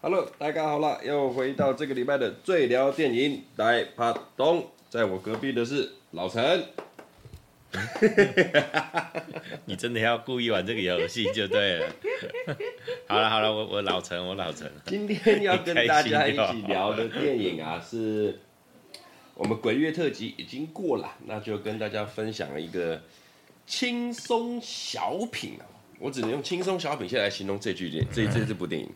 Hello，大家好了，又回到这个礼拜的最聊电影来趴东，在我隔壁的是老陈。你真的要故意玩这个游戏就对了。好了好了，我我老陈，我老陈。今天要跟大家一起聊的电影啊，是我们鬼月特辑已经过了，那就跟大家分享一个轻松小品啊。我只能用轻松小品先来形容这句电这这这部电影，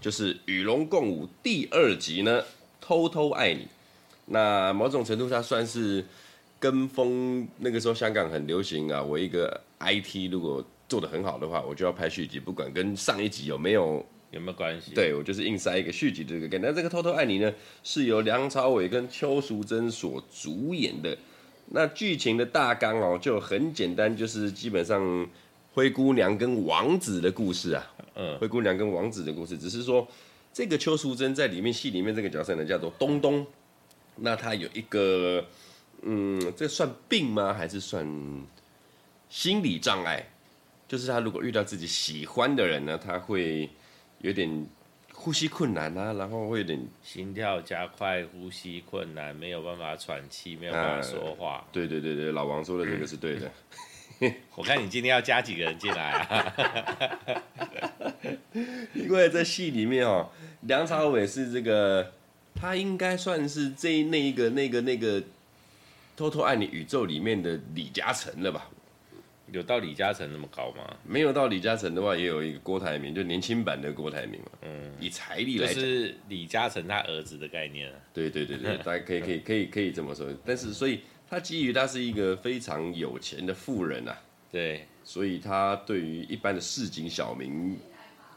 就是《与龙共舞》第二集呢，偷偷爱你。那某种程度上算是。跟风那个时候香港很流行啊，我一个 IT 如果做的很好的话，我就要拍续集，不管跟上一集有没有有没有关系。对，我就是硬塞一个续集这个概念。那这个偷偷爱你呢，是由梁朝伟跟邱淑贞所主演的。那剧情的大纲哦就很简单，就是基本上灰姑娘跟王子的故事啊。嗯，灰姑娘跟王子的故事，只是说这个邱淑贞在里面戏里面这个角色呢叫做东东，那她有一个。嗯，这算病吗？还是算心理障碍？就是他如果遇到自己喜欢的人呢，他会有点呼吸困难啊，然后会有点心跳加快、呼吸困难，没有办法喘气，没有办法说话。啊、对对对对，老王说的这个是对的。我看你今天要加几个人进来啊？因为在戏里面哦，梁朝伟是这个，他应该算是这那一个那个那个。那个偷偷爱你宇宙里面的李嘉诚了吧？有到李嘉诚那么高吗？没有到李嘉诚的话，也有一个郭台铭，就年轻版的郭台铭嘛。嗯，以财力来讲，就是李嘉诚他儿子的概念啊。对对对对，大家可以可以可以可以这么说。但是，所以他基于他是一个非常有钱的富人啊。对，所以他对于一般的市井小民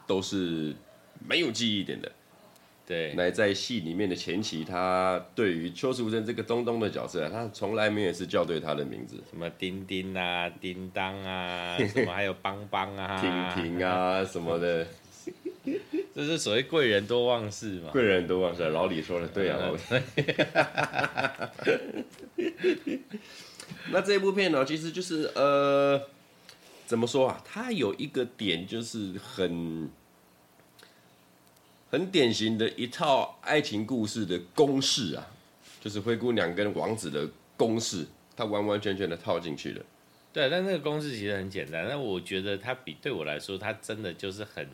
都是没有记忆点的。对，来在戏里面的前期，他对于邱淑贞这个东东的角色，他从来没有是叫对他的名字，什么丁丁啊、叮当啊，什么还有邦邦啊、婷婷啊什么的，这是所谓贵人多忘事嘛？贵人多忘事，老李说的对啊。那这部片呢，其实就是呃，怎么说啊？它有一个点就是很。很典型的一套爱情故事的公式啊，就是灰姑娘跟王子的公式，它完完全全的套进去了。对，但那个公式其实很简单。但我觉得它比对我来说，它真的就是很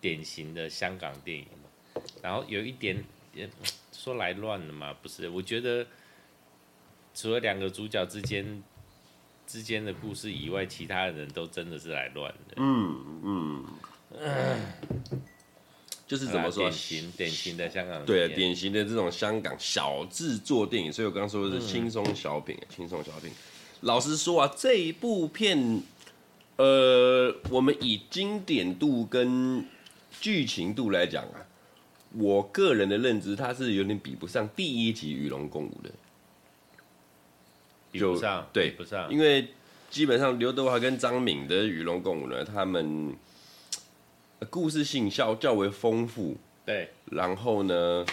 典型的香港电影嘛。然后有一点也说来乱了嘛，不是？我觉得除了两个主角之间之间的故事以外，其他的人都真的是来乱的。嗯嗯。嗯 就是怎么说，典型典型的香港对，典型的这种香港小制作电影，所以我刚刚说的是轻松小品，轻松小品。老实说啊，这一部片，呃，我们以经典度跟剧情度来讲啊，我个人的认知，它是有点比不上第一集《与龙共舞》的，比不上，对，不上，因为基本上刘德华跟张敏的《与龙共舞》呢，他们。故事性较较为丰富，对。然后呢，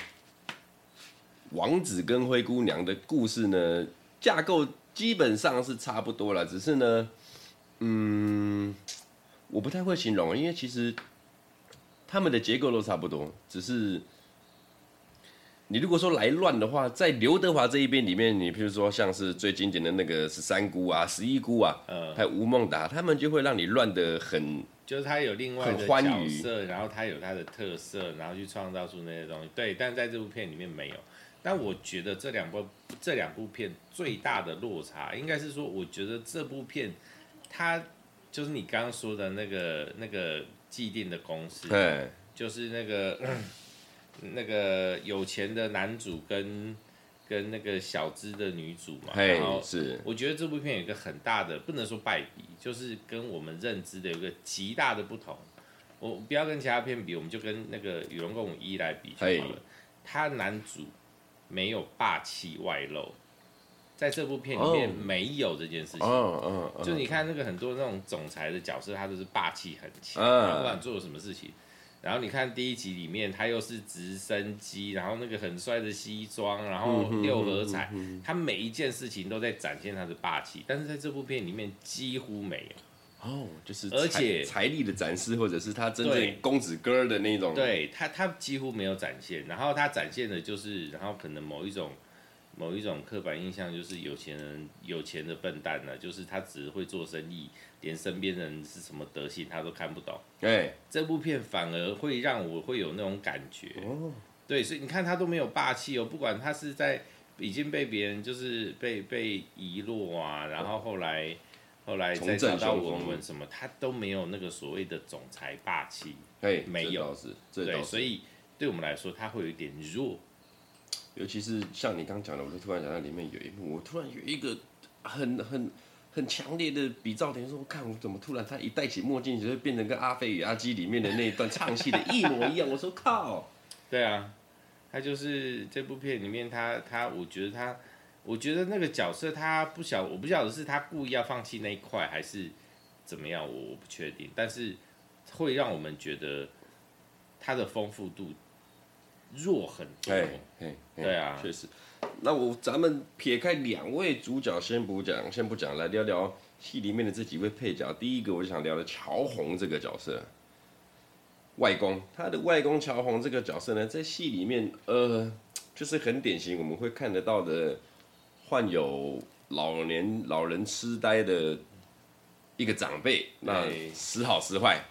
王子跟灰姑娘的故事呢，架构基本上是差不多了，只是呢，嗯，我不太会形容，因为其实他们的结构都差不多，只是你如果说来乱的话，在刘德华这一边里面，你譬如说像是最经典的那个十三姑啊、十一姑啊，嗯，还有吴孟达，他们就会让你乱的很。就是他有另外的角色，然后他有他的特色，然后去创造出那些东西。对，但在这部片里面没有。但我觉得这两部这两部片最大的落差，应该是说，我觉得这部片它就是你刚刚说的那个那个既定的公式，对，就是那个那个有钱的男主跟。跟那个小资的女主嘛然后是，我觉得这部片有一个很大的，不能说败笔，就是跟我们认知的有一个极大的不同。我不要跟其他片比，我们就跟那个《与龙共舞一》来比就好了。他男主没有霸气外露，在这部片里面没有这件事情。嗯嗯嗯。就你看那个很多那种总裁的角色，他都是霸气很强，不管做了什么事情。然后你看第一集里面，他又是直升机，然后那个很帅的西装，然后六合彩，他每一件事情都在展现他的霸气。但是在这部片里面几乎没有哦，就是而且财力的展示，或者是他真正公子哥的那种，对他他几乎没有展现。然后他展现的就是，然后可能某一种某一种刻板印象，就是有钱人有钱的笨蛋呢，就是他只会做生意。连身边人是什么德行他都看不懂，对，这部片反而会让我会有那种感觉，哦。对，所以你看他都没有霸气哦，不管他是在已经被别人就是被被遗落啊，然后后来后来再找到文文什么，他都没有那个所谓的总裁霸气，对没有，对，所以对我们来说他会有一点弱，尤其是像你刚讲的，我就突然想到里面有一幕，我突然有一个很很。很强烈的比照点，说我看我怎么突然他一戴起墨镜，就会变成跟阿飞与阿基里面的那一段唱戏的一模一样。我说靠，对啊，他就是这部片里面他他，我觉得他，我觉得那个角色他不晓，我不晓得是他故意要放弃那一块还是怎么样，我我不确定，但是会让我们觉得他的丰富度弱很多。对啊，确实。那我咱们撇开两位主角先不讲，先不讲，来聊聊戏里面的这几位配角。第一个我就想聊的乔红这个角色，外公，他的外公乔红这个角色呢，在戏里面，呃，就是很典型我们会看得到的患有老年老人痴呆的一个长辈，那时好时坏。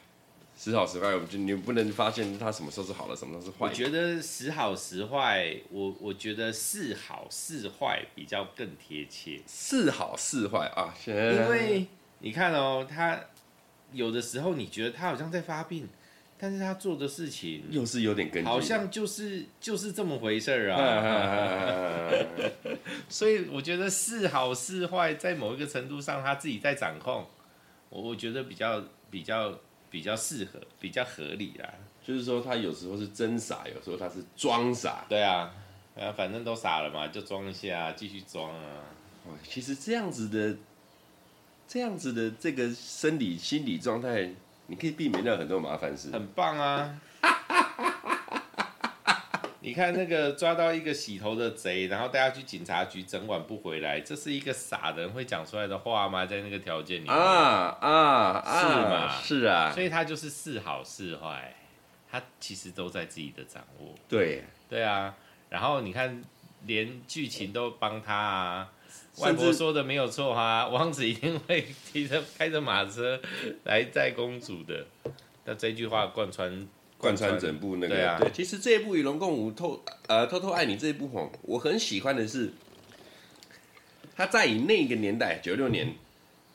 时好时坏，我觉得你不能发现他什么时候是好的，什么时候是坏。我觉得时好时坏，我我觉得是好是坏比较更贴切。是好是坏啊，因为你看哦，他有的时候你觉得他好像在发病，但是他做的事情又是有点跟，好像就是就是这么回事儿啊。所以我觉得是好是坏，在某一个程度上他自己在掌控，我我觉得比较比较。比较适合，比较合理啦。就是说，他有时候是真傻，有时候他是装傻。对啊，啊，反正都傻了嘛，就装一下，继续装啊。其实这样子的，这样子的这个生理心理状态，你可以避免掉很多麻烦事。很棒啊！你看那个抓到一个洗头的贼，然后带他去警察局，整晚不回来，这是一个傻人会讲出来的话吗？在那个条件里面啊啊啊！是吗？是啊，所以他就是是好是坏，他其实都在自己的掌握。对对啊，然后你看，连剧情都帮他啊。外婆说的没有错哈、啊，王子一定会骑着开着马车来载公主的。那这句话贯穿。贯穿整部那个，对啊，对，其实这一部《与龙共舞》透呃偷偷爱你这一部吼，我很喜欢的是，他在以那个年代九六年，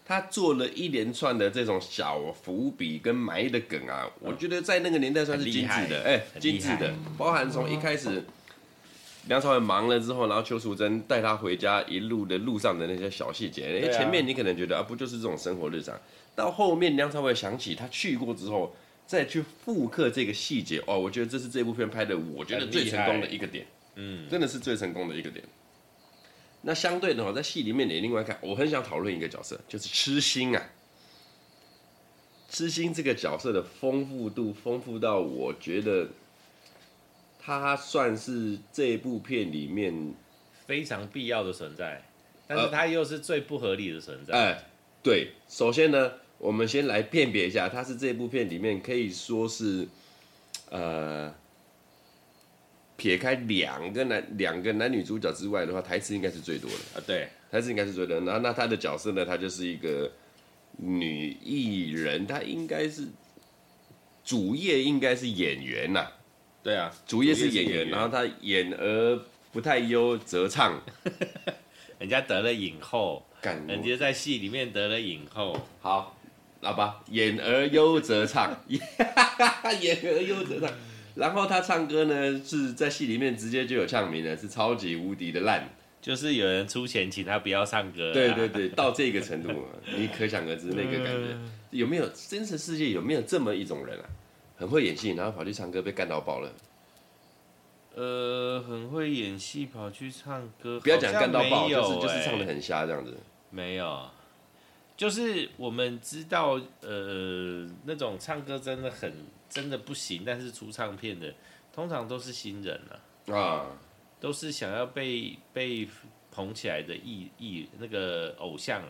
他做了一连串的这种小伏笔跟埋的梗啊，我觉得在那个年代算是精致的，哎，精致的，包含从一开始梁朝伟忙了之后，然后邱淑贞带他回家一路的路上的那些小细节，因为前面你可能觉得啊，不就是这种生活日常，到后面梁朝伟想起他去过之后。再去复刻这个细节哦，我觉得这是这部片拍的，我觉得最成功的一个点，嗯，真的是最成功的一个点。那相对的话，在戏里面你另外看，我很想讨论一个角色，就是痴心啊。痴心这个角色的丰富度，丰富到我觉得他算是这部片里面非常必要的存在，但是他又是最不合理的存在。哎，对，首先呢。我们先来辨别一下，他是这部片里面可以说是，呃，撇开两个男两个男女主角之外的话，台词应该是最多的啊。对，台词应该是最多的。然后那他的角色呢，他就是一个女艺人，她应该是主业应该是演员呐、啊。对啊，主业是演员，演员然后她演而不太优则唱，人家得了影后，人家在戏里面得了影后，好。好吧，演而优则唱，演而优则唱。然后他唱歌呢，是在戏里面直接就有唱名了，是超级无敌的烂，就是有人出钱请他不要唱歌。对对对，到这个程度，你可想而知那个感觉。有没有真实世界有没有这么一种人啊？很会演戏，然后跑去唱歌被干到爆了。呃，很会演戏跑去唱歌，不要讲干到爆，就是就是唱的很瞎这样子。没有。就是我们知道，呃，那种唱歌真的很真的不行，但是出唱片的通常都是新人啊，啊，都是想要被被捧起来的艺艺那个偶像。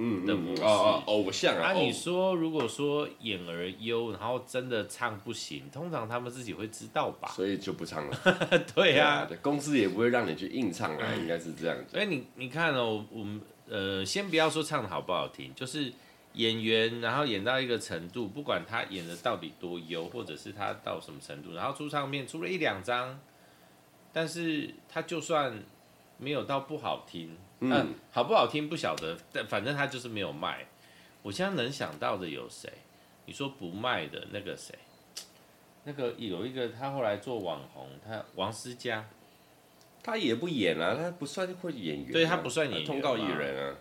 嗯，的模式、哦、偶像啊。那、啊、你说，如果说演而优，然后真的唱不行，通常他们自己会知道吧？所以就不唱了。对呀、啊，公司也不会让你去硬唱啊，应该是这样子。所以你你看哦，我们呃，先不要说唱的好不好听，就是演员，然后演到一个程度，不管他演的到底多优，或者是他到什么程度，然后出唱片出了一两张，但是他就算没有到不好听。嗯、啊，好不好听不晓得，但反正他就是没有卖。我现在能想到的有谁？你说不卖的那个谁？那个有一个他后来做网红，他王思佳，他也不演啊，他不算会演员、啊，对他不算演员，通告艺人啊。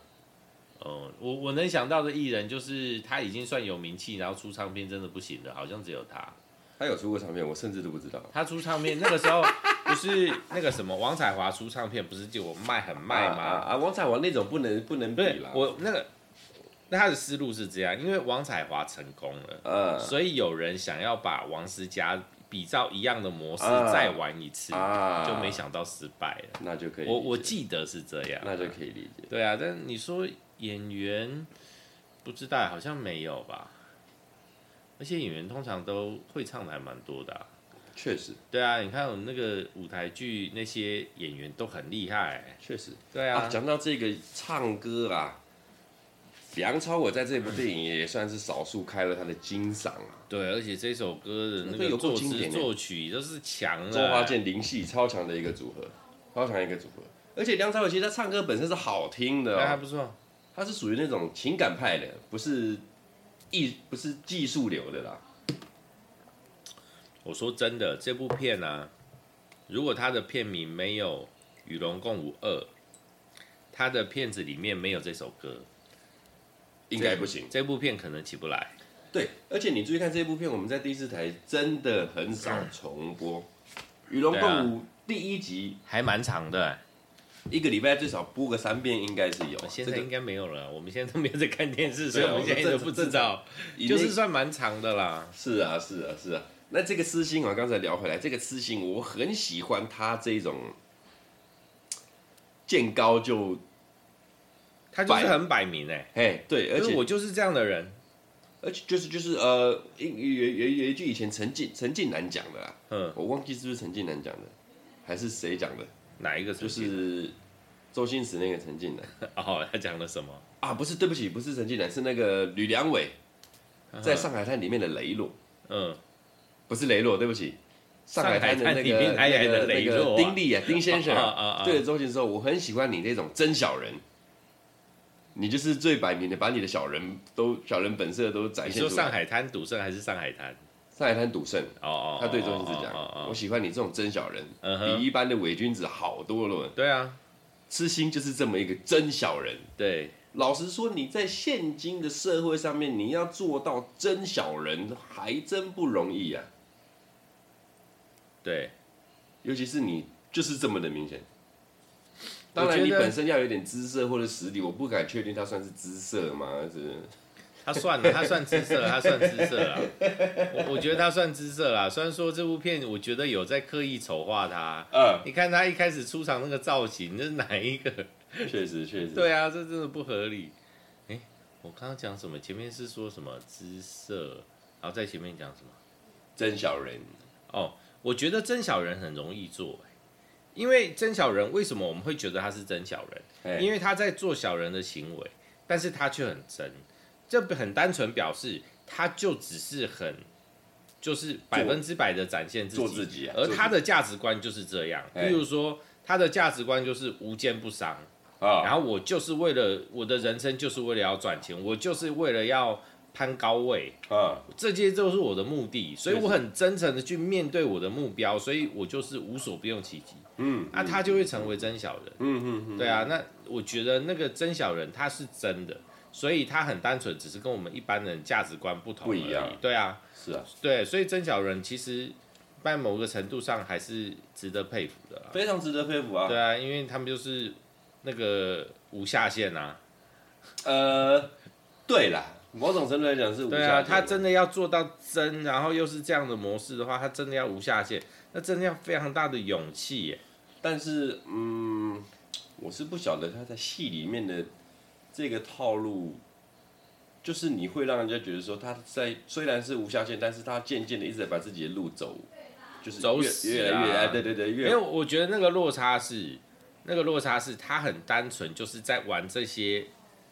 嗯，我我能想到的艺人就是他已经算有名气，然后出唱片真的不行的，好像只有他。他有出过唱片，我甚至都不知道。他出唱片那个时候。不是 那个什么王彩华出唱片，不是就我卖很卖吗？啊，啊，王彩华那种不能不能比啦。我那个，那他的思路是这样，因为王彩华成功了，嗯，所以有人想要把王思佳比照一样的模式再玩一次，啊，就没想到失败了。那就可以，我我记得是这样，那就可以理解。对啊，但你说演员不知道，好像没有吧？而且演员通常都会唱的还蛮多的啊。确实，对啊，你看我们那个舞台剧那些演员都很厉害。确实，对啊。讲、啊、到这个唱歌啊，梁朝伟在这部电影也算是少数开了他的金嗓啊。对，而且这首歌的那个作词作曲都是强的。周华健、林夕超强的一个组合，超强一个组合。而且梁朝伟其实他唱歌本身是好听的、哦，还不错。他是属于那种情感派的，不是艺，不是技术流的啦。我说真的，这部片啊，如果他的片名没有《与龙共舞二》，他的片子里面没有这首歌，应该不行。这部片可能起不来。对，而且你注意看这部片，我们在第四台真的很少重播，《与龙共舞》第一集还蛮长的，一个礼拜最少播个三遍，应该是有。现在应该没有了，我们现在都没有在看电视，所以我们现在都不知道，就是算蛮长的啦。是啊，是啊，是啊。那这个私心啊，刚才聊回来，这个私心我很喜欢他这种见高就，他就是很摆明哎，哎对，而且我就是这样的人，而且就是就是呃，有有有有一句以前陈近陈近南讲的啦，嗯，我忘记是不是陈近南讲的，还是谁讲的？哪一个？就是周星驰那个陈近南。哦，他讲了什么？啊？不是，对不起，不是陈近南，是那个吕良伟，在上海滩里面的雷洛，嗯。不是雷洛，对不起，上海滩的那个那个那个丁力啊，丁先生啊，对着周星驰说，我很喜欢你那种真小人，你就是最摆明的，把你的小人都小人本色都展现出来。你说上海滩赌圣还是上海滩？上海滩赌圣哦哦，他对周星驰讲，我喜欢你这种真小人，比一般的伪君子好多了。对啊，痴心就是这么一个真小人。对。老实说，你在现今的社会上面，你要做到真小人，还真不容易啊。对，尤其是你就是这么的明显。当然，你本身要有点姿色或者实力，我不敢确定他算是姿色吗？是？他算了，他算姿色，他算姿色了。我我觉得他算姿色啦。虽然说这部片，我觉得有在刻意丑化他。嗯，你看他一开始出场那个造型，这是哪一个？确实，确实。对啊，这真的不合理。哎，我刚刚讲什么？前面是说什么姿色，然后在前面讲什么？真小人。哦。我觉得真小人很容易做，因为真小人为什么我们会觉得他是真小人？因为他在做小人的行为，但是他却很真，这很单纯表示他就只是很，就是百分之百的展现自己，做自己，而他的价值观就是这样。比如说他的价值观就是无奸不商啊，然后我就是为了我的人生就是为了要赚钱，我就是为了要。攀高位啊，这些都是我的目的，所以我很真诚的去面对我的目标，所以我就是无所不用其极。嗯，那、啊、他就会成为真小人。嗯嗯嗯，对啊，那我觉得那个真小人他是真的，所以他很单纯，只是跟我们一般人价值观不同。不一样。对啊，是啊，对，所以真小人其实在某个程度上还是值得佩服的，非常值得佩服啊。对啊，因为他们就是那个无下限啊。呃。对啦，某种程度来讲是无下限。对啊，他真的要做到真，然后又是这样的模式的话，他真的要无下限，那真的要非常大的勇气耶。但是，嗯，我是不晓得他在戏里面的这个套路，就是你会让人家觉得说他在虽然是无下限，但是他渐渐的一直在把自己的路走，就是走死越来越来，对对对，越。因为我觉得那个落差是，那个落差是他很单纯，就是在玩这些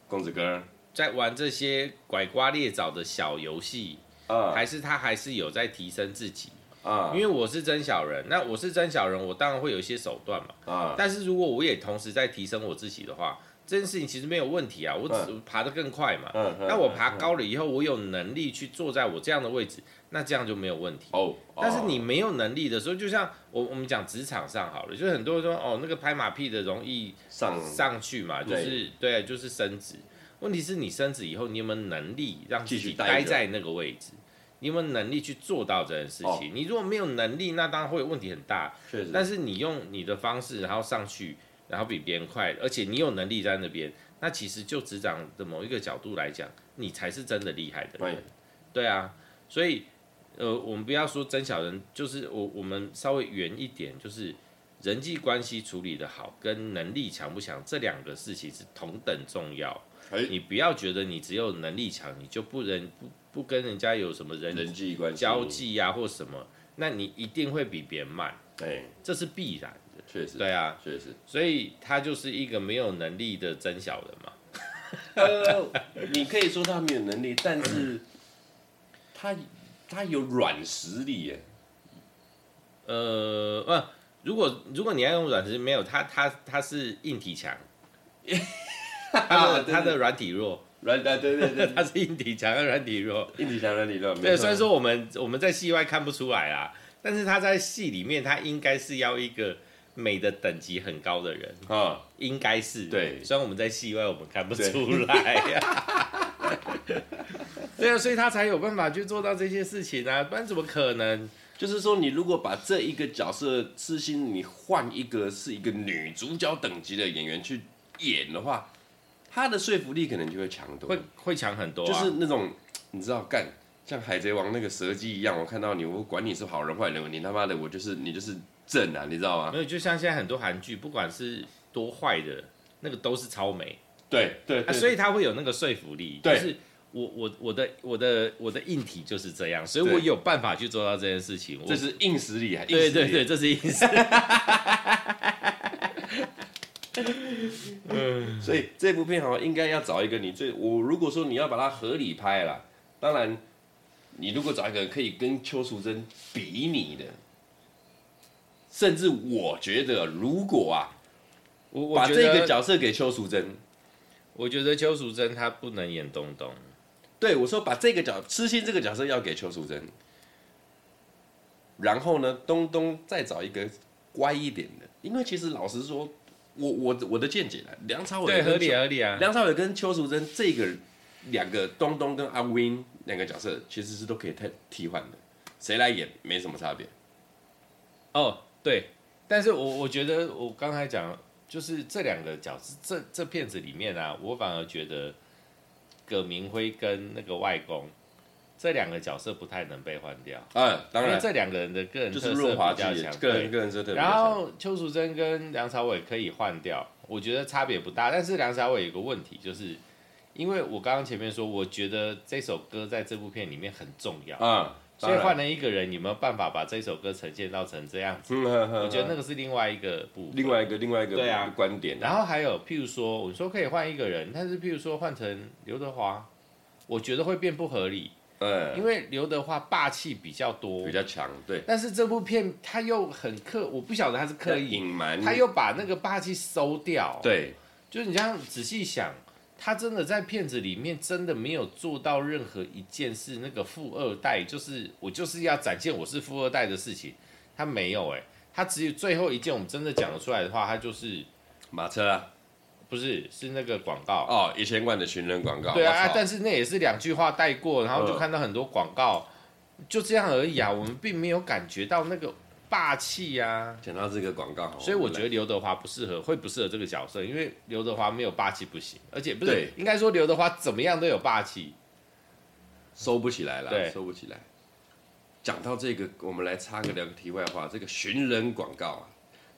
公子哥，在玩这些拐瓜裂枣的小游戏，啊，还是他还是有在提升自己。啊，因为我是真小人，那我是真小人，我当然会有一些手段嘛。啊，但是如果我也同时在提升我自己的话，这件事情其实没有问题啊，我只爬得更快嘛。嗯，那我爬高了以后，我有能力去坐在我这样的位置，那这样就没有问题。哦，但是你没有能力的时候，就像我我们讲职场上好了，就是很多人说哦，那个拍马屁的容易上上去嘛，就是对，就是升职。问题是你升职以后，你有没有能力让自己待在那个位置？你有没有能力去做到这件事情？哦、你如果没有能力，那当然会有问题很大。但是你用你的方式，然后上去，然后比别人快，而且你有能力在那边，那其实就职场的某一个角度来讲，你才是真的厉害的人。对，对啊，所以呃，我们不要说真小人，就是我我们稍微远一点，就是人际关系处理得好，跟能力强不强这两个事情是同等重要。欸、你不要觉得你只有能力强，你就不能不。不跟人家有什么人人际关系交际呀，或什么，那你一定会比别人慢，对，这是必然的，确实，对啊，确实，所以他就是一个没有能力的真小人嘛。呃，你可以说他没有能力，但是他他有软实力耶。呃，不，如果如果你要用软实力，没有他他他是硬体强，他的它的软体弱。软对对对对，他 是硬体强，软体弱。硬体强，软体弱。对，虽然说我们我们在戏外看不出来啊，但是他在戏里面，他应该是要一个美的等级很高的人啊，哦、应该是。对，虽然我们在戏外我们看不出来呀。对，对啊，所以他才有办法去做到这些事情啊，不然怎么可能？就是说，你如果把这一个角色痴心，你换一个是一个女主角等级的演员去演的话。她的说服力可能就会强多，会会强很多，啊，就是那种你知道干像海贼王那个蛇姬一样，我看到你，我管你是好人坏人，你他妈的我就是你就是正啊，你知道吗？没有，就像现在很多韩剧，不管是多坏的，那个都是超美，对对，所以他会有那个说服力，对就是我我我的我的我的硬体就是这样，所以我有办法去做到这件事情，这是硬实力还？对对对，这是硬实力。嗯，所以这部片好像应该要找一个你最我如果说你要把它合理拍了，当然，你如果找一个可以跟邱淑贞比拟的，甚至我觉得如果啊，我，我把这个角色给邱淑贞，我觉得邱淑贞她不能演东东，对我说把这个角痴心这个角色要给邱淑贞，然后呢，东东再找一个乖一点的，因为其实老实说。我我我的见解呢，梁朝伟对合理合理啊，梁朝伟跟邱淑贞这个两个东东跟阿 Win 两个角色其实是都可以替替换的，谁来演没什么差别。哦，对，但是我我觉得我刚才讲就是这两个角色，这这片子里面啊，我反而觉得葛明辉跟那个外公。这两个角色不太能被换掉，嗯，当然，因为这两个人的个人特色比较强，个人个人特色。然后邱淑贞跟梁朝伟可以换掉，我觉得差别不大。但是梁朝伟有个问题，就是因为我刚刚前面说，我觉得这首歌在这部片里面很重要，嗯，所以换了一个人，有没有办法把这首歌呈现到成这样子？嗯，我觉得那个是另外一个部分，另外一个另外一个对啊观点。然后还有譬如说，我说可以换一个人，但是譬如说换成刘德华，我觉得会变不合理。因为刘德华霸气比较多，比较强，对。但是这部片他又很刻，我不晓得他是刻意隐瞒，他又把那个霸气收掉。对，就是你这样仔细想，他真的在片子里面真的没有做到任何一件事，那个富二代就是我就是要展现我是富二代的事情，他没有哎，他只有最后一件我们真的讲得出来的话，他就是马车啊。不是，是那个广告哦，一千万的寻人广告。对啊，但是那也是两句话带过，然后就看到很多广告，就这样而已啊。我们并没有感觉到那个霸气啊。讲到这个广告，所以我觉得刘德华不适合，会不适合这个角色，因为刘德华没有霸气不行，而且不是对应该说刘德华怎么样都有霸气，收不起来了，对，收不起来。讲到这个，我们来插个两个题外话，这个寻人广告啊，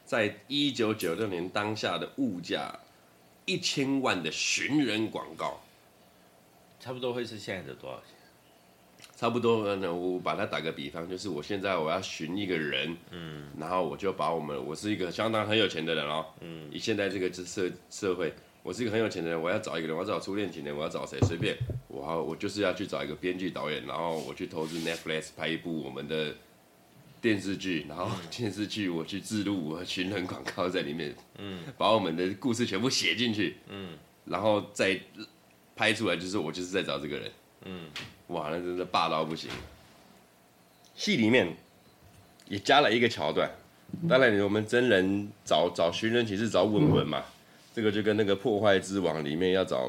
在一九九六年当下的物价一千万的寻人广告，差不多会是现在的多少钱？差不多呢，我把它打个比方，就是我现在我要寻一个人，嗯，然后我就把我们，我是一个相当很有钱的人哦，嗯，以现在这个社社会，我是一个很有钱的人，我要找一个人，我要找初恋情人，我要找谁？随便，我我就是要去找一个编剧导演，然后我去投资 Netflix 拍一部我们的电视剧，然后电视剧我去置入我寻人广告在里面，嗯，把我们的故事全部写进去，嗯，然后再拍出来，就是我就是在找这个人。嗯，哇，那真的霸道不行。戏里面也加了一个桥段，当然我们真人找找寻人启事找文文嘛，这个就跟那个破坏之王里面要找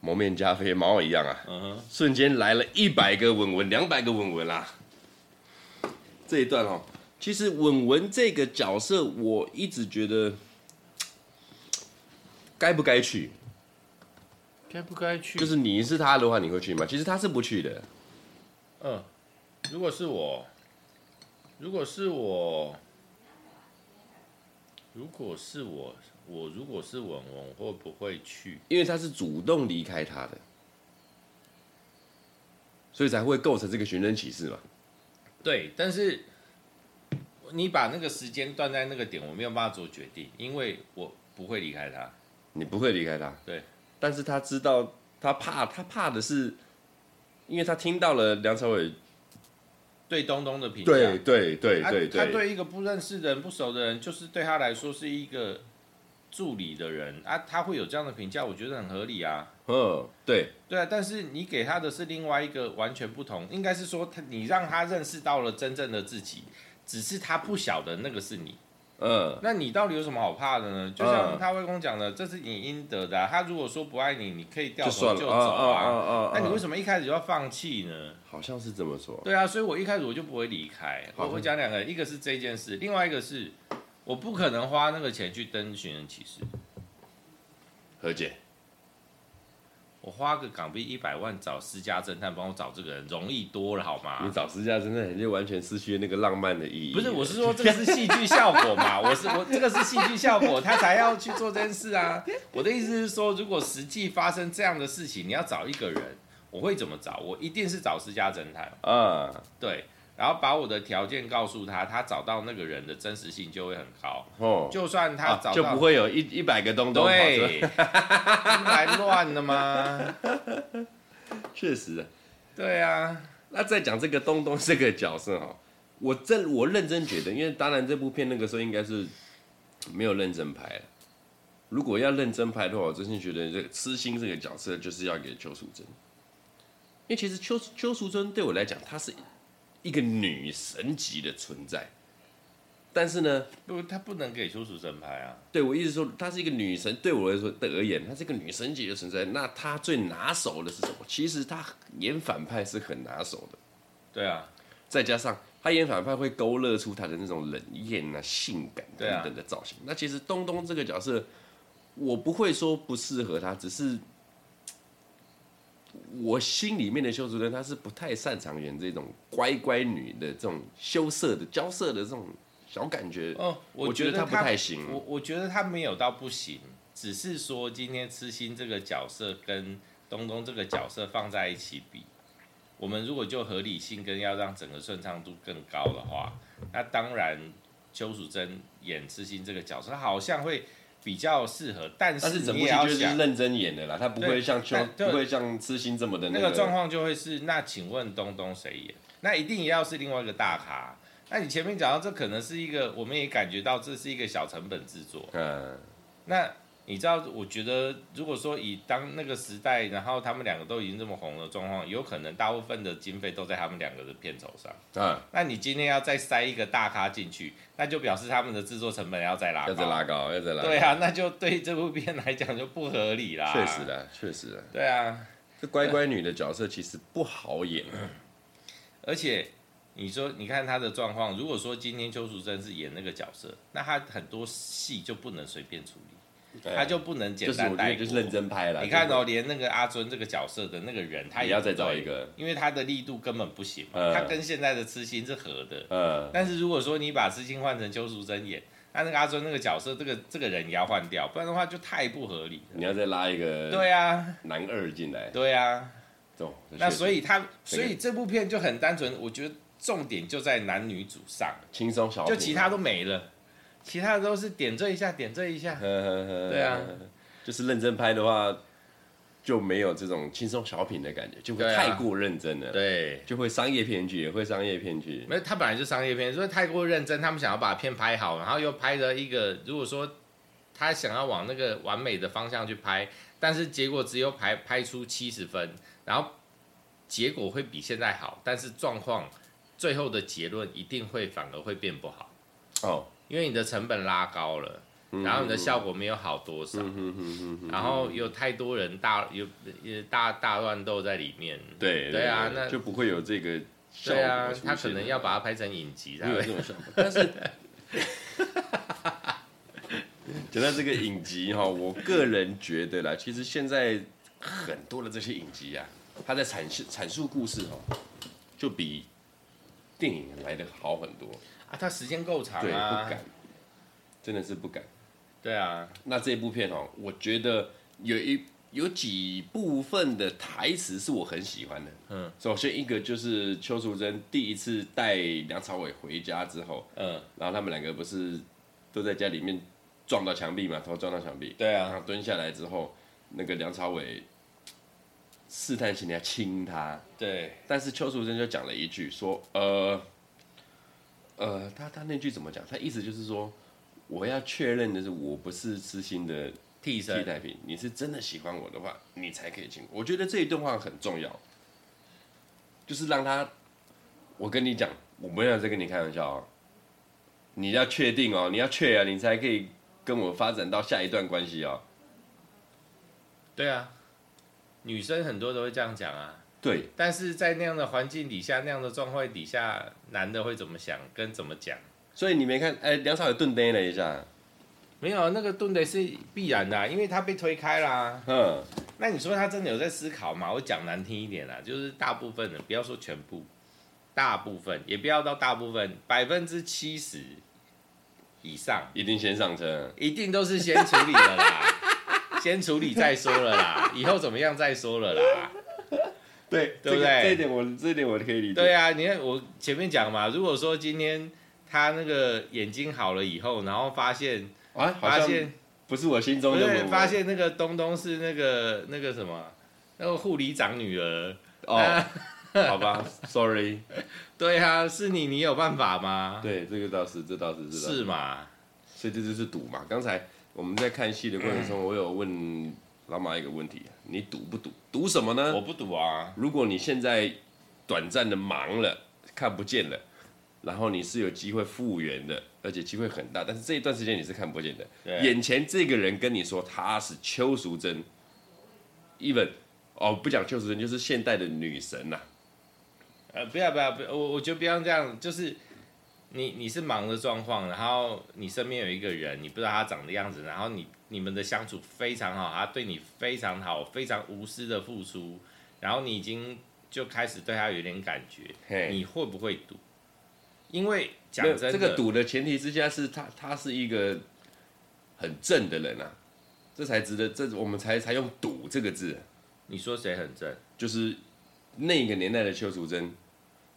蒙面加菲猫一样啊。嗯，瞬间来了一百个文文，两百个文文啦。这一段哦，其实文文这个角色，我一直觉得 该不该去？该不该去？就是你是他的话，你会去吗？其实他是不去的。嗯，如果是我，如果是我，如果是我，我如果是文文，会不会去？因为他是主动离开他的，所以才会构成这个寻人启事嘛。对，但是你把那个时间断在那个点，我没有办法做决定，因为我不会离开他。你不会离开他？对。但是他知道，他怕，他怕的是，因为他听到了梁朝伟对东东的评价，对对对对对，他对一个不认识的人、不熟的人，就是对他来说是一个助理的人啊，他会有这样的评价，我觉得很合理啊。嗯，对对啊，但是你给他的是另外一个完全不同，应该是说他，你让他认识到了真正的自己，只是他不晓得那个是你。嗯，那你到底有什么好怕的呢？就像他外公讲的，这是你应得的啊。他如果说不爱你，你可以掉头就走啊。那你为什么一开始就要放弃呢？好像是这么说。对啊，所以我一开始我就不会离开。我会讲两个，一个是这件事，另外一个是我不可能花那个钱去登寻人启事。何解？我花个港币一百万找私家侦探帮我找这个人容易多了，好吗？你找私家侦探，你就完全失去了那个浪漫的意义。不是，我是说这个是戏剧效果嘛？我是我这个是戏剧效果，他才要去做这件事啊。我的意思是说，如果实际发生这样的事情，你要找一个人，我会怎么找？我一定是找私家侦探。嗯，对。然后把我的条件告诉他，他找到那个人的真实性就会很高。哦，就算他找到、啊、就不会有一一百个东东对，来乱了吗？确实，对啊。那再讲这个东东这个角色哈，我真我认真觉得，因为当然这部片那个时候应该是没有认真拍。如果要认真拍的话，我真心觉得这个痴心这个角色就是要给邱淑贞，因为其实邱邱淑贞对我来讲，她是。一个女神级的存在，但是呢，不，她不能给邱淑贞拍啊。对，我意思说，她是一个女神，对我来说的而言，她是一个女神级的存在。那她最拿手的是什么？其实她演反派是很拿手的。对啊，再加上她演反派会勾勒出她的那种冷艳啊、性感等等的造型。啊、那其实东东这个角色，我不会说不适合她，只是。我心里面的邱淑贞，她是不太擅长演这种乖乖女的这种羞涩的娇涩的这种小感觉。哦，我觉得她不太行。我我觉得她没有到不行，只是说今天痴心这个角色跟东东这个角色放在一起比，我们如果就合理性跟要让整个顺畅度更高的话，那当然邱淑贞演痴心这个角色，她好像会。比较适合，但是你也要是认真演的啦，他不会像秋，不会像痴心这么的那个状况就会是，那请问东东谁演？那一定也要是另外一个大咖。那你前面讲到这可能是一个，我们也感觉到这是一个小成本制作。嗯，那。你知道，我觉得如果说以当那个时代，然后他们两个都已经这么红的状况，有可能大部分的经费都在他们两个的片酬上。嗯，那你今天要再塞一个大咖进去，那就表示他们的制作成本要再拉高，要再拉高，要再拉高。对啊，那就对这部片来讲就不合理啦。确实的，确实的。对啊，这乖乖女的角色其实不好演，而且你说，你看他的状况，如果说今天邱淑贞是演那个角色，那他很多戏就不能随便处理，他就不能简单带过，就是认真拍了。你看哦，连那个阿尊这个角色的那个人，他也要再找一个，因为他的力度根本不行嘛，他跟现在的痴心是合的。嗯。但是如果说你把痴心换成邱淑贞演，那那个阿尊那个角色，这个这个人也要换掉，不然的话就太不合理。你要再拉一个对啊男二进来，对啊。那所以他，所以这部片就很单纯，我觉得重点就在男女主上，轻松小，就其他都没了，其他的都是点缀一下，点缀一下。对啊，就是认真拍的话，就没有这种轻松小品的感觉，就会太过认真了。对，就会商业片剧，也会商业片剧。没有，他本来就商业片，所以太过认真，他们想要把片拍好，然后又拍了一个，如果说他想要往那个完美的方向去拍，但是结果只有拍拍出七十分。然后结果会比现在好，但是状况最后的结论一定会反而会变不好哦，因为你的成本拉高了，然后你的效果没有好多少，然后有太多人大有大大乱斗在里面，对对啊，那就不会有这个效果。对啊，他可能要把它拍成影集这种效果。但是 讲到这个影集哈，我个人觉得啦，其实现在很多的这些影集啊。它在阐述阐述故事哦，就比电影来的好很多啊！他时间够长啊，对，不敢，真的是不敢。对啊，那这部片哦，我觉得有一有几部分的台词是我很喜欢的。嗯，首先一个就是邱淑贞第一次带梁朝伟回家之后，嗯，然后他们两个不是都在家里面撞到墙壁嘛，头撞到墙壁。对啊，然后蹲下来之后，那个梁朝伟。试探性的要亲他，对，但是邱淑贞就讲了一句说，呃，呃，他他那句怎么讲？他意思就是说，我要确认的是，我不是痴心的替替代品，你是真的喜欢我的话，你才可以进我。我觉得这一段话很重要，就是让他，我跟你讲，我没有在跟你开玩笑哦，你要确定哦，你要确啊，你才可以跟我发展到下一段关系哦。对啊。女生很多都会这样讲啊，对，但是在那样的环境底下，那样的状况底下，男的会怎么想，跟怎么讲？所以你没看，哎，梁朝伟顿呆了一下，没有，那个顿的是必然的，因为他被推开啦。嗯，那你说他真的有在思考吗？我讲难听一点啦，就是大部分的，不要说全部，大部分也不要到大部分，百分之七十以上，一定先上车，一定都是先处理了啦。先处理再说了啦，以后怎么样再说了啦。对，对不对？这一点我这一点我可以理解。对啊，你看我前面讲嘛，如果说今天他那个眼睛好了以后，然后发现啊，发现不是我心中的，对，发现那个东东是那个那个什么，那个护理长女儿。哦，好吧，sorry。对啊，是你，你有办法吗？对，这个倒是，这倒是，是嘛？所以这就是赌嘛。刚才。我们在看戏的过程中，我有问老马一个问题：你赌不赌？赌什么呢？我不赌啊。如果你现在短暂的忙了，看不见了，然后你是有机会复原的，而且机会很大，但是这一段时间你是看不见的。对眼前这个人跟你说他是邱淑贞，even 哦，不讲邱淑贞，就是现代的女神呐、啊。呃，不要不要不要，我我觉得不要这样，就是。你你是忙的状况，然后你身边有一个人，你不知道他长的样子，然后你你们的相处非常好，他对你非常好，非常无私的付出，然后你已经就开始对他有点感觉，你会不会赌？因为讲真的，这个赌的前提之下是他他是一个很正的人啊，这才值得，这我们才才用赌这个字。你说谁很正？就是那个年代的邱淑贞，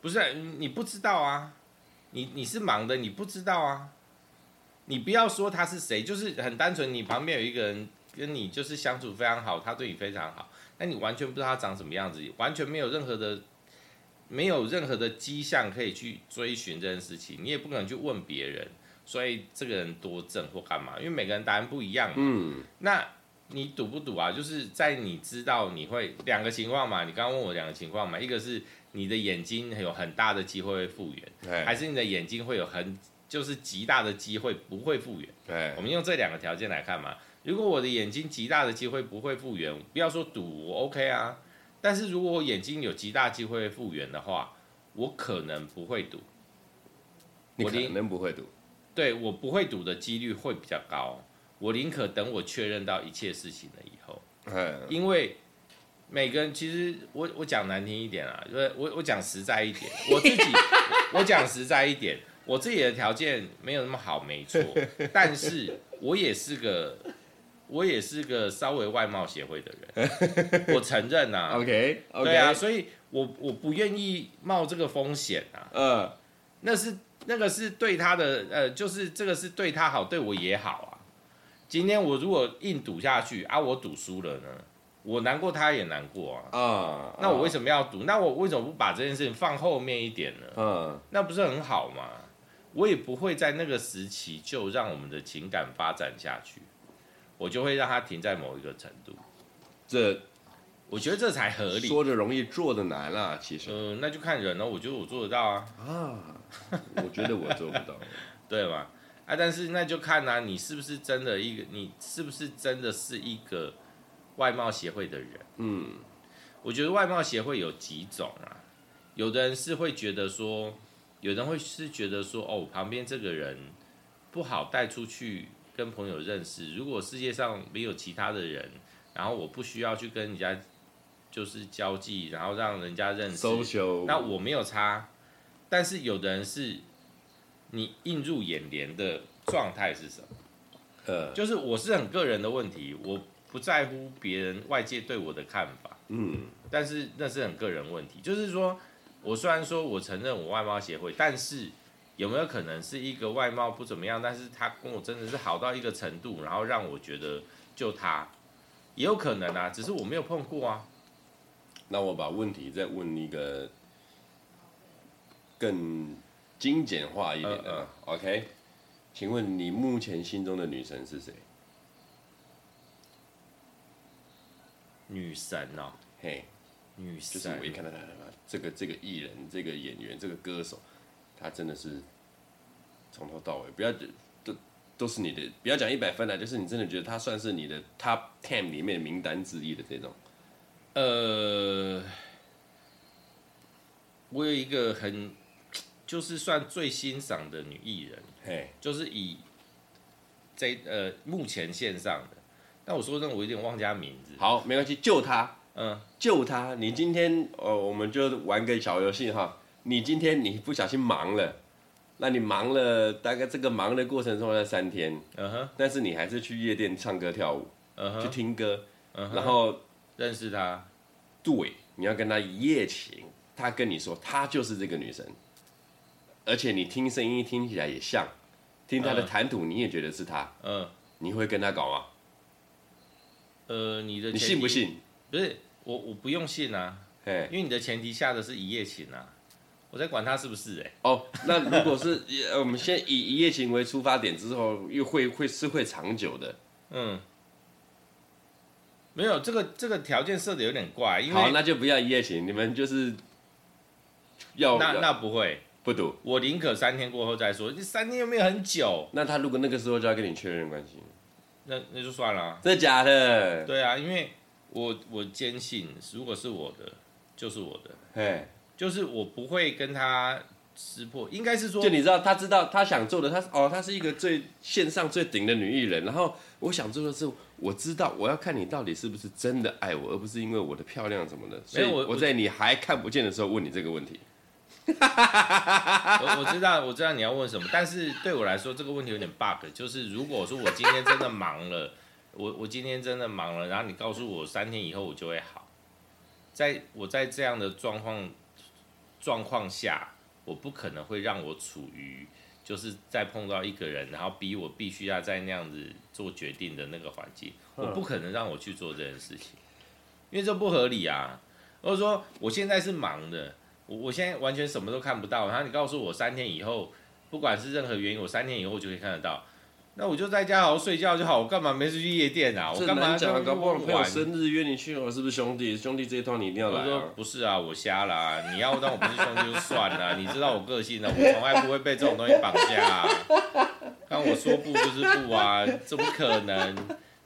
不是你不知道啊。你你是忙的，你不知道啊。你不要说他是谁，就是很单纯，你旁边有一个人跟你就是相处非常好，他对你非常好，那你完全不知道他长什么样子，完全没有任何的没有任何的迹象可以去追寻这件事情，你也不可能去问别人，所以这个人多正或干嘛，因为每个人答案不一样嘛。嗯。那你赌不赌啊？就是在你知道你会两个情况嘛，你刚刚问我两个情况嘛，一个是。你的眼睛有很大的机会会复原，还是你的眼睛会有很就是极大的机会不会复原？对，我们用这两个条件来看嘛。如果我的眼睛极大的机会不会复原，不要说赌，我 OK 啊。但是如果我眼睛有极大机会复原的话，我可能不会赌。你可能不会赌。对，我不会赌的几率会比较高。我宁可等我确认到一切事情了以后。因为每个人其实我我讲难听一点啊，因为我我讲实在一点，我自己我讲实在一点，我自己的条件没有那么好，没错，但是我也是个我也是个稍微外貌协会的人，我承认呐、啊。OK，, okay. 对啊，所以我我不愿意冒这个风险啊。嗯，那是那个是对他的呃，就是这个是对他好，对我也好啊。今天我如果硬赌下去啊，我赌输了呢，我难过，他也难过啊。啊，那我为什么要赌？那我为什么不把这件事情放后面一点呢？嗯，那不是很好吗？我也不会在那个时期就让我们的情感发展下去，我就会让它停在某一个程度。这，我觉得这才合理。说的容易，做的难啊，其实。嗯，那就看人了。我觉得我做得到啊。啊，我觉得我做不到。对吗？啊，但是那就看啊，你是不是真的一个，你是不是真的是一个外貌协会的人？嗯，我觉得外貌协会有几种啊，有的人是会觉得说，有人会是觉得说，哦，旁边这个人不好带出去跟朋友认识，如果世界上没有其他的人，然后我不需要去跟人家就是交际，然后让人家认识，Social. 那我没有差。但是有的人是。你映入眼帘的状态是什么？呃，就是我是很个人的问题，我不在乎别人外界对我的看法。嗯，但是那是很个人问题。就是说，我虽然说我承认我外貌协会，但是有没有可能是一个外貌不怎么样，但是他跟我真的是好到一个程度，然后让我觉得就他也有可能啊，只是我没有碰过啊。那我把问题再问一个更。精简化一点的，嗯嗯，OK，请问你目前心中的女神是谁？女神哦，嘿，女神，就是我一看到她，这个这个艺人、这个演员、这个歌手，他真的是从头到尾，不要都都是你的，不要讲一百分了，就是你真的觉得他算是你的 Top Ten 里面名单之一的这种。呃，我有一个很。就是算最欣赏的女艺人，嘿，就是以这呃目前线上的，那我说真的，我有点忘记他名字。好，没关系，救他，嗯，救他。你今天呃，我们就玩个小游戏哈。你今天你不小心忙了，那你忙了大概这个忙的过程中要三天，嗯哼，但是你还是去夜店唱歌跳舞，嗯哼，去听歌，嗯哼，然后认识他，对，你要跟他一夜情，他跟你说她就是这个女生。而且你听声音听起来也像，听他的谈吐你也觉得是他，嗯，你会跟他搞吗？呃，你的你信不信？不是我，我不用信啊，嘿，因为你的前提下的是一夜情啊，我在管他是不是哎、欸。哦，那如果是呃，我们先以一夜情为出发点之后，又会会是会长久的，嗯，没有这个这个条件设的有点怪，因为好，那就不要一夜情，你们就是要那那不会。不赌，我宁可三天过后再说。这三天又没有很久。那他如果那个时候就要跟你确认关系，那那就算了啊。真的假的？对啊，因为我我坚信，如果是我的，就是我的。嘿，就是我不会跟他撕破。应该是说，就你知道，他知道他想做的，他哦，他是一个最线上最顶的女艺人。然后我想做的是，我知道我要看你到底是不是真的爱我，而不是因为我的漂亮什么的。所以我我在你还看不见的时候问你这个问题。我我知道，我知道你要问什么，但是对我来说这个问题有点 bug，就是如果说我今天真的忙了，我我今天真的忙了，然后你告诉我三天以后我就会好，在我在这样的状况状况下，我不可能会让我处于就是再碰到一个人，然后逼我必须要在那样子做决定的那个环境，我不可能让我去做这件事情，因为这不合理啊。或者说我现在是忙的。我我现在完全什么都看不到，然后你告诉我三天以后，不管是任何原因，我三天以后就可以看得到，那我就在家好好睡觉就好，我干嘛没事去夜店啊？我干嘛讲？搞不好朋友生日约你去，我是不是兄弟？兄弟这一趟你一定要来啊。我说不是啊，我瞎啦啊，你要当我不是兄弟就算了，你知道我个性的，我从来不会被这种东西绑架啊。看我说不就是不啊，怎么可能？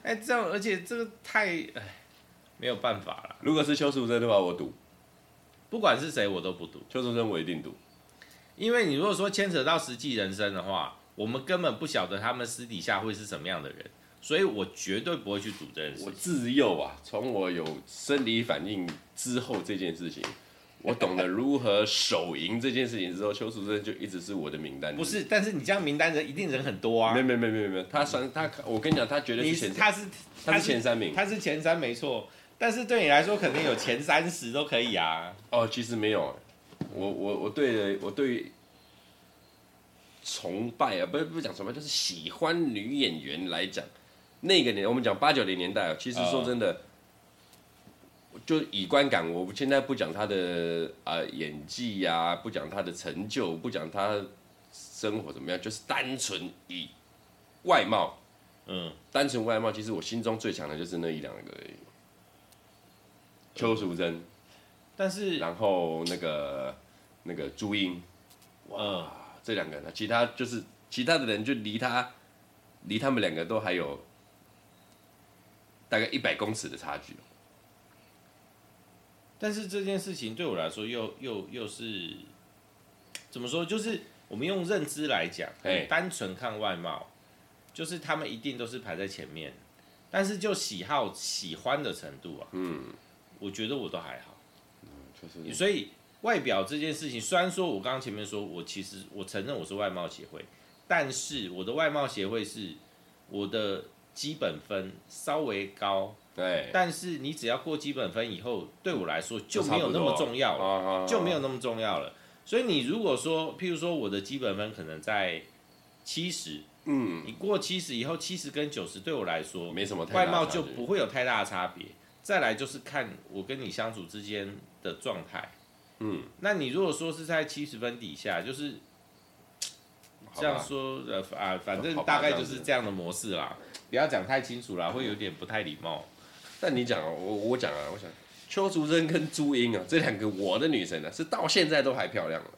哎，这样而且这个太哎没有办法了。如果是邱淑贞的话，我赌。不管是谁我都不赌。邱淑贞我一定赌，因为你如果说牵扯到实际人生的话，我们根本不晓得他们私底下会是什么样的人，所以我绝对不会去赌这件事。我自幼啊，从我有生理反应之后这件事情。我懂得如何手赢这件事情之后，邱淑贞就一直是我的名单。不是，但是你这样名单人一定人很多啊。没没没没没，他算他，我跟你讲，他绝对是前，他是他是前三名，他是前三没错。但是对你来说，肯定有前三十都可以啊。哦，其实没有，我我我对我对崇拜啊，不是不是讲崇拜，就是喜欢女演员来讲，那个年我们讲八九零年代啊，其实说真的。呃就以观感，我现在不讲他的啊、呃、演技呀、啊，不讲他的成就，不讲他生活怎么样，就是单纯以外貌，嗯，单纯外貌，其实我心中最强的就是那一两个而已。邱淑贞，但是然后那个那个朱茵，哇，嗯、这两个人，其他就是其他的人就离他离他们两个都还有大概一百公尺的差距。但是这件事情对我来说又又又是怎么说？就是我们用认知来讲，单纯看外貌，就是他们一定都是排在前面。但是就喜好喜欢的程度啊，嗯，我觉得我都还好。嗯，确实。所以外表这件事情，虽然说我刚刚前面说我其实我承认我是外貌协会，但是我的外貌协会是我的基本分稍微高。对，但是你只要过基本分以后，对我来说就没有那么重要了，就没有那么重要了。所以你如果说，譬如说我的基本分可能在七十，嗯，你过七十以后，七十跟九十对我来说没什么，外貌就不会有太大的差别。再来就是看我跟你相处之间的状态，嗯，那你如果说是在七十分底下，就是这样说，呃啊，反正大概就是这样的模式啦，不要讲太清楚啦，会有点不太礼貌。但你讲啊，我我讲啊，我想邱淑贞跟朱茵啊，这两个我的女神呢、啊，是到现在都还漂亮了，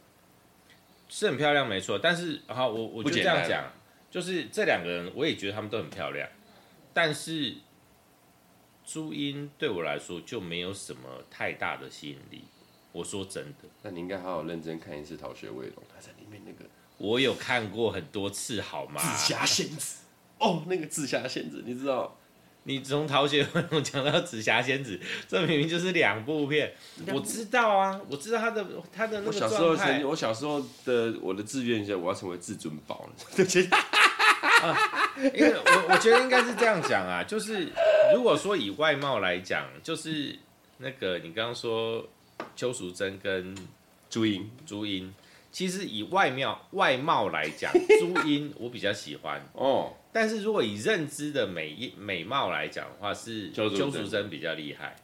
是很漂亮没错。但是好，我我就这样讲，就是这两个人，我也觉得他们都很漂亮。但是朱茵对我来说就没有什么太大的吸引力。我说真的，那你应该好好认真看一次《逃学威龙》，他在里面那个，我有看过很多次，好吗？紫霞仙子，哦，那个紫霞仙子，你知道？你从《逃学威龙》讲到《紫霞仙子》，这明明就是两部片。我知道啊，我知道他的他的那个。我小时候曾我小时候的我的志愿是我要成为至尊宝 因为我我觉得应该是这样讲啊，就是如果说以外貌来讲，就是那个你刚刚说邱淑贞跟朱茵，朱茵，其实以外貌外貌来讲，朱茵我比较喜欢哦。但是如果以认知的美美貌来讲的话，是邱淑贞比较厉害。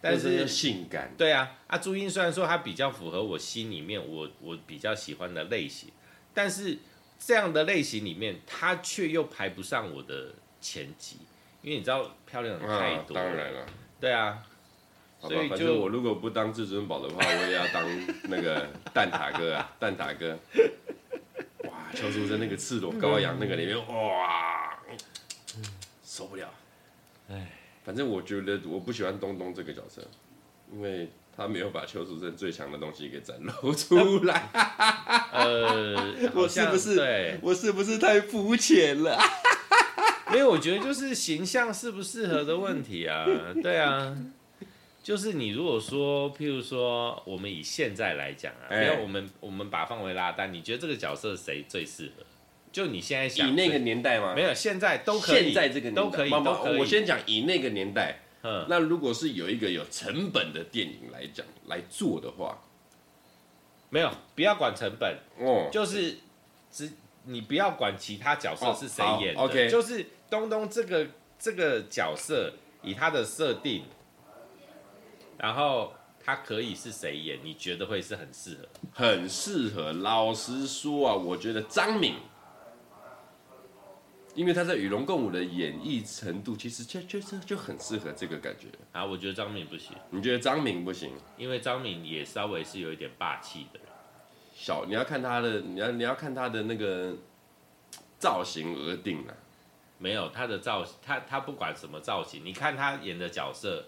但是性感。对啊，啊朱茵虽然说她比较符合我心里面我我比较喜欢的类型，但是这样的类型里面，他却又排不上我的前几，因为你知道漂亮的太多了。当然了。对啊。所以就我如果不当至尊宝的话，我也要当那个蛋塔哥啊，蛋塔哥。哇邱淑贞那个赤裸羔羊那个里面，哇，受不了。哎，反正我觉得我不喜欢东东这个角色，因为他没有把邱淑贞最强的东西给展露出来。呃，我是不是对我是不是太肤浅了？没有，我觉得就是形象适不适合的问题啊。对啊。就是你如果说，譬如说，我们以现在来讲啊，不要我们我们把范围拉大，你觉得这个角色谁最适合？就你现在想以那个年代吗？没有，现在都可以，现在这个年代都可以，都可以。我先讲以那个年代，嗯，那如果是有一个有成本的电影来讲来做的话，没有，不要管成本，哦，就是只你不要管其他角色是谁演的，OK，就是东东这个这个角色以他的设定。然后他可以是谁演？你觉得会是很适合？很适合。老实说啊，我觉得张敏，因为他在与龙共舞的演绎程度，其实就就是就很适合这个感觉。啊，我觉得张敏不行。你觉得张敏不行？因为张敏也稍微是有一点霸气的人。小，你要看他的，你要你要看他的那个造型而定啊。没有他的造型，他他不管什么造型，你看他演的角色。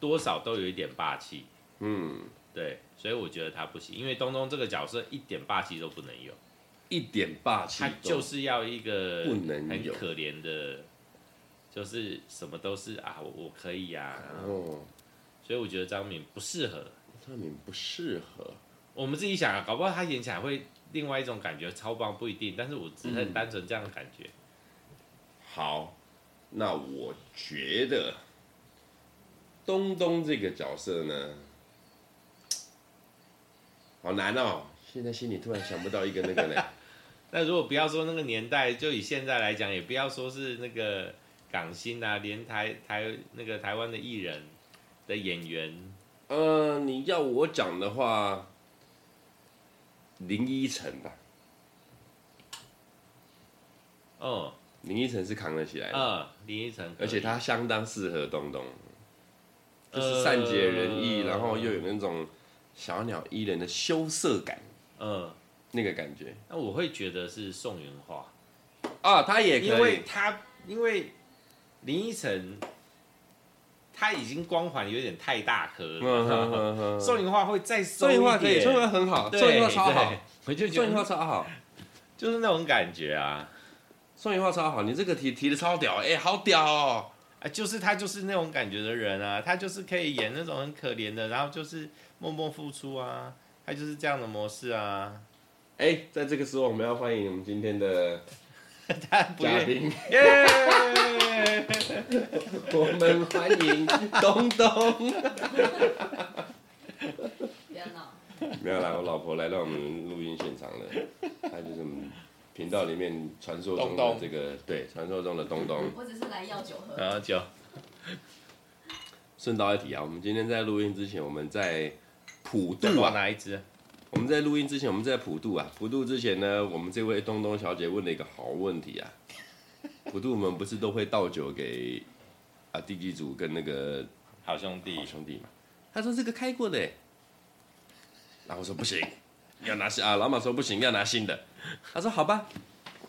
多少都有一点霸气，嗯，对，所以我觉得他不行，因为东东这个角色一点霸气都不能有，一点霸气，他就是要一个不能很可怜的，就是什么都是啊，我我可以呀、啊，哦，所以我觉得张敏不适合，张敏不适合，我们自己想啊，搞不好他演起来会另外一种感觉，超棒不一定，但是我只是很单纯这样的感觉。嗯、好，那我觉得东东这个角色呢，好难哦，现在心里突然想不到一个那个呢。那如果不要说那个年代，就以现在来讲，也不要说是那个港星啊，连台台那个台湾的艺人的演员，呃，你要我讲的话。林依晨吧，哦，林依晨是扛得起来的，嗯，林依晨，而且他相当适合东东，就是善解人意，然后又有那种小鸟依人的羞涩感，嗯，那个感觉。那我会觉得是宋元化，啊，他也可以，因为他因为林依晨。他已经光环有点太大颗了，宋云化会再宋芸樺可以，宋芸樺很好，宋芸樺超好，我就宋芸樺超好，就是那种感觉啊，宋云化超好，你这个提提的超屌，哎、欸，好屌哦，啊，就是他就是那种感觉的人啊，他就是可以演那种很可怜的，然后就是默默付出啊，他就是这样的模式啊，哎、欸，在这个时候我们要欢迎我们今天的。嘉宾，耶！我们欢迎东东。别闹。没有啦，我老婆来到我们录音现场了。她就是我们频道里面传说中的这个，对，传说中的东东。我只是来要酒喝。啊酒。顺道一提啊，我们今天在录音之前，我们在普渡啊，哪一支？我们在录音之前，我们在普渡啊。普渡之前呢，我们这位东东小姐问了一个好问题啊。普渡我们不是都会倒酒给啊地基组跟那个好兄弟好兄弟嘛？他说这个开过的，然后我说不行，要拿新啊。老马说不行，要拿新的。他说好吧，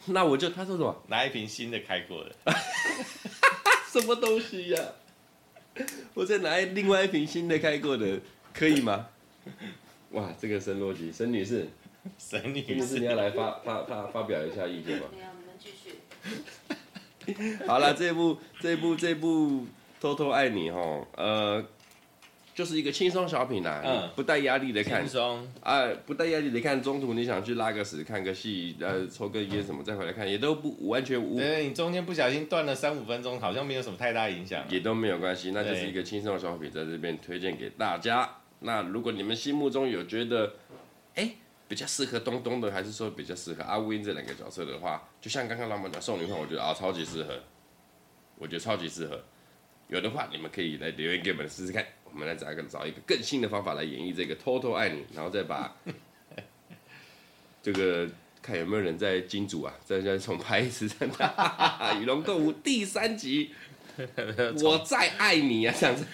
那我就他说什么？拿一瓶新的开过的。什么东西呀、啊？我再拿另外一瓶新的开过的，可以吗？哇，这个神逻辑，沈女士，沈女士，你要来发发发发表一下意见吗？没有，你们继续。好了，这部这部这部偷偷爱你哈，呃，就是一个轻松小品啦，嗯，不带压力的看，轻松，啊，不带压力的看，中途你想去拉个屎、看个戏、呃，抽根烟什么再回来看，也都不完全无。对，你中间不小心断了三五分钟，好像没有什么太大影响，也都没有关系，那就是一个轻松的小品，在这边推荐给大家。那如果你们心目中有觉得，哎、比较适合东东的，还是说比较适合阿 Win 这两个角色的话，就像刚刚老板讲宋女话，我觉得啊超级适合，我觉得超级适合。有的话，你们可以来留言给我们试试看，我们来找一个找一个更新的方法来演绎这个偷偷爱你，然后再把这个看有没有人在金主啊，再再重拍一次《与龙共舞》第三集，我再爱你啊，这样子。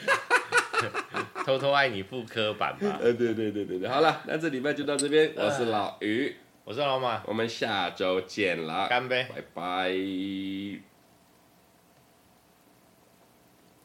偷偷爱你复刻版吧。呃，对对对对对，好了，那这礼拜就到这边。我是老于，我是老马，我们下周见了，干杯，拜拜。